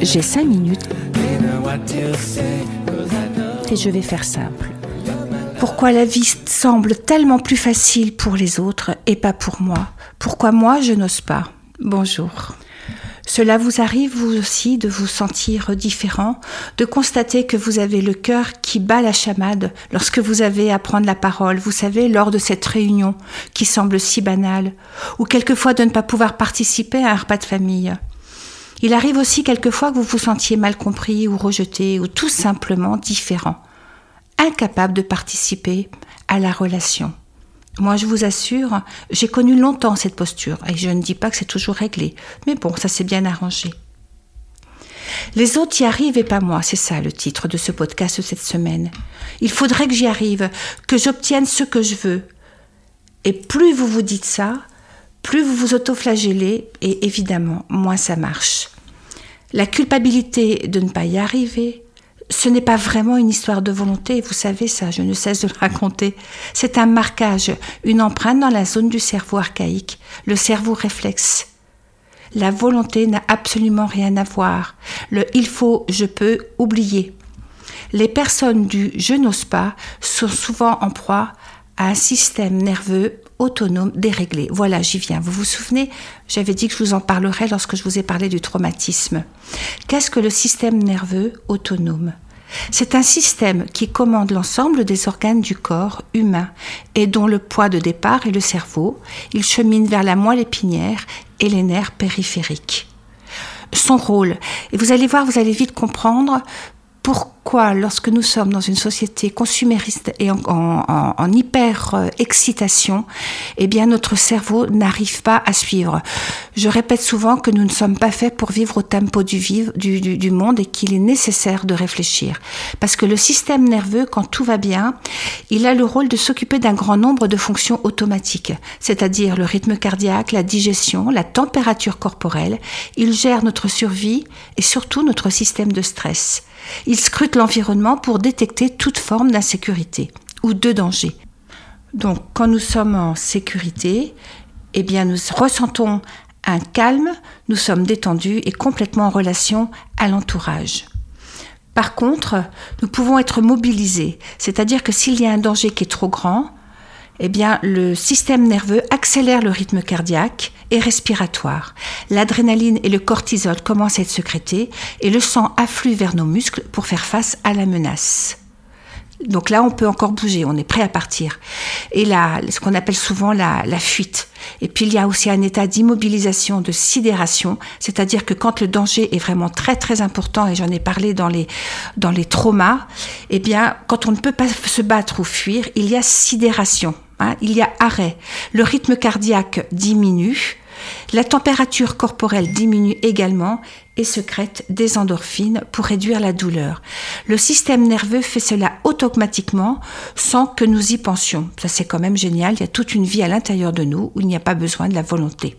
J'ai cinq minutes. Et je vais faire simple. Pourquoi la vie semble tellement plus facile pour les autres et pas pour moi? Pourquoi moi je n'ose pas? Bonjour. Cela vous arrive vous aussi de vous sentir différent, de constater que vous avez le cœur qui bat la chamade lorsque vous avez à prendre la parole, vous savez, lors de cette réunion qui semble si banale, ou quelquefois de ne pas pouvoir participer à un repas de famille. Il arrive aussi quelquefois que vous vous sentiez mal compris ou rejeté ou tout simplement différent, incapable de participer à la relation. Moi, je vous assure, j'ai connu longtemps cette posture, et je ne dis pas que c'est toujours réglé, mais bon, ça s'est bien arrangé. Les autres y arrivent et pas moi, c'est ça le titre de ce podcast cette semaine. Il faudrait que j'y arrive, que j'obtienne ce que je veux. Et plus vous vous dites ça, plus vous vous autoflagellez, et évidemment, moins ça marche. La culpabilité de ne pas y arriver, ce n'est pas vraiment une histoire de volonté, vous savez ça, je ne cesse de le raconter. C'est un marquage, une empreinte dans la zone du cerveau archaïque, le cerveau réflexe. La volonté n'a absolument rien à voir. Le il faut, je peux, oublier. Les personnes du je n'ose pas sont souvent en proie un système nerveux autonome déréglé. Voilà, j'y viens. Vous vous souvenez, j'avais dit que je vous en parlerai lorsque je vous ai parlé du traumatisme. Qu'est-ce que le système nerveux autonome? C'est un système qui commande l'ensemble des organes du corps humain et dont le poids de départ est le cerveau. Il chemine vers la moelle épinière et les nerfs périphériques. Son rôle, et vous allez voir, vous allez vite comprendre pourquoi, lorsque nous sommes dans une société consumériste et en, hyper euh, eh bien notre cerveau n'arrive pas à suivre. Je répète souvent que nous ne sommes pas faits pour vivre au tempo du, du monde et qu'il est nécessaire de réfléchir. Parce que le système nerveux, quand tout va bien, il a le rôle de s'occuper d'un grand nombre de fonctions automatiques, c'est-à-dire le rythme cardiaque, la digestion, la température corporelle. Il gère notre survie et surtout notre système de stress. Il scrute l'environnement pour détecter toute forme d'insécurité ou de danger. Donc, quand nous sommes en sécurité, eh bien, nous ressentons un calme, nous sommes détendus et complètement en relation à l'entourage. Par contre, nous pouvons être mobilisés, c'est-à-dire que s'il y a un danger qui est trop grand, eh bien, le système nerveux accélère le rythme cardiaque et respiratoire. L'adrénaline et le cortisol commencent à être sécrétés et le sang afflue vers nos muscles pour faire face à la menace. Donc là, on peut encore bouger, on est prêt à partir. Et là, ce qu'on appelle souvent la, fuite. Et puis il y a aussi un état d'immobilisation, de sidération, c'est-à-dire que quand le danger est vraiment très très important, et j'en ai parlé dans les, dans les traumas, eh bien, quand on ne peut pas se battre ou fuir, il y a sidération. Hein, il y a arrêt. Le rythme cardiaque diminue, la température corporelle diminue également et secrète des endorphines pour réduire la douleur. Le système nerveux fait cela automatiquement sans que nous y pensions. Ça c'est quand même génial, il y a toute une vie à l'intérieur de nous où il n'y a pas besoin de la volonté.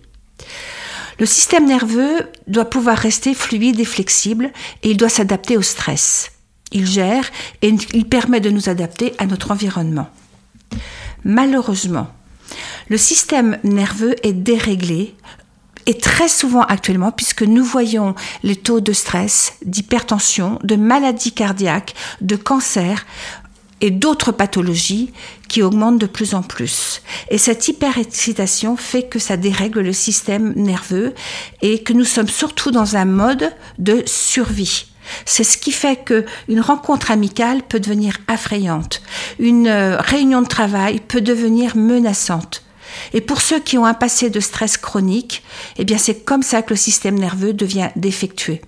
Le système nerveux doit pouvoir rester fluide et flexible et il doit s'adapter au stress. Il gère et il permet de nous adapter à notre environnement. Malheureusement, le système nerveux est déréglé et très souvent actuellement puisque nous voyons les taux de stress, d'hypertension, de maladies cardiaques, de cancer et d'autres pathologies qui augmentent de plus en plus. Et cette hyperexcitation fait que ça dérègle le système nerveux et que nous sommes surtout dans un mode de survie. C'est ce qui fait que une rencontre amicale peut devenir affrayante, une euh, réunion de travail peut devenir menaçante. Et pour ceux qui ont un passé de stress chronique, eh bien c'est comme ça que le système nerveux devient défectueux.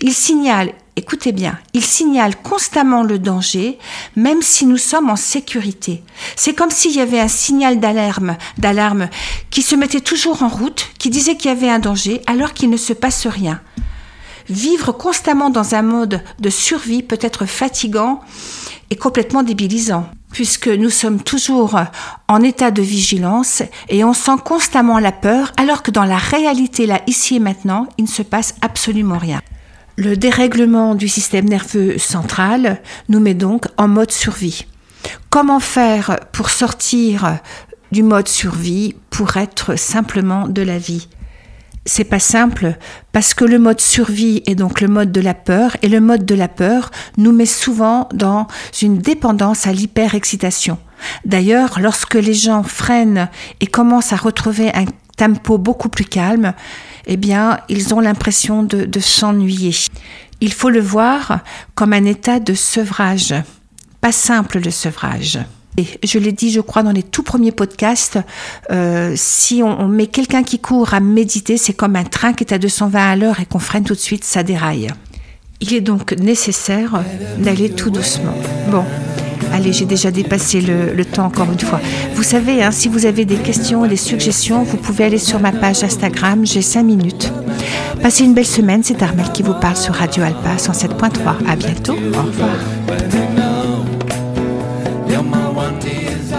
Il signale, écoutez bien, il signale constamment le danger, même si nous sommes en sécurité. C'est comme s'il y avait un signal d'alarme, d'alarme qui se mettait toujours en route, qui disait qu'il y avait un danger, alors qu'il ne se passe rien. Vivre constamment dans un mode de survie peut être fatigant et complètement débilisant, puisque nous sommes toujours en état de vigilance et on sent constamment la peur, alors que dans la réalité, là, ici et maintenant, il ne se passe absolument rien. Le dérèglement du système nerveux central nous met donc en mode survie. Comment faire pour sortir du mode survie pour être simplement de la vie? C'est pas simple parce que le mode survie est donc le mode de la peur et le mode de la peur nous met souvent dans une dépendance à l'hyperexcitation. D'ailleurs, lorsque les gens freinent et commencent à retrouver un tempo beaucoup plus calme, eh bien, ils ont l'impression de, de s'ennuyer. Il faut le voir comme un état de sevrage. Pas simple le sevrage. Je l'ai dit, je crois, dans les tout premiers podcasts, euh, si on, met quelqu'un qui court à méditer, c'est comme un train qui est à 220 à l'heure et qu'on freine tout de suite, ça déraille. Il est donc nécessaire d'aller tout doucement. Bon, allez, j'ai déjà dépassé le, le, temps encore une fois. Vous savez, hein, si vous avez des questions, des suggestions, vous pouvez aller sur ma page Instagram, j'ai 5 minutes. Passez une belle semaine, c'est Armel qui vous parle sur Radio Alpa 107.3. À bientôt, au revoir. Meu mau antes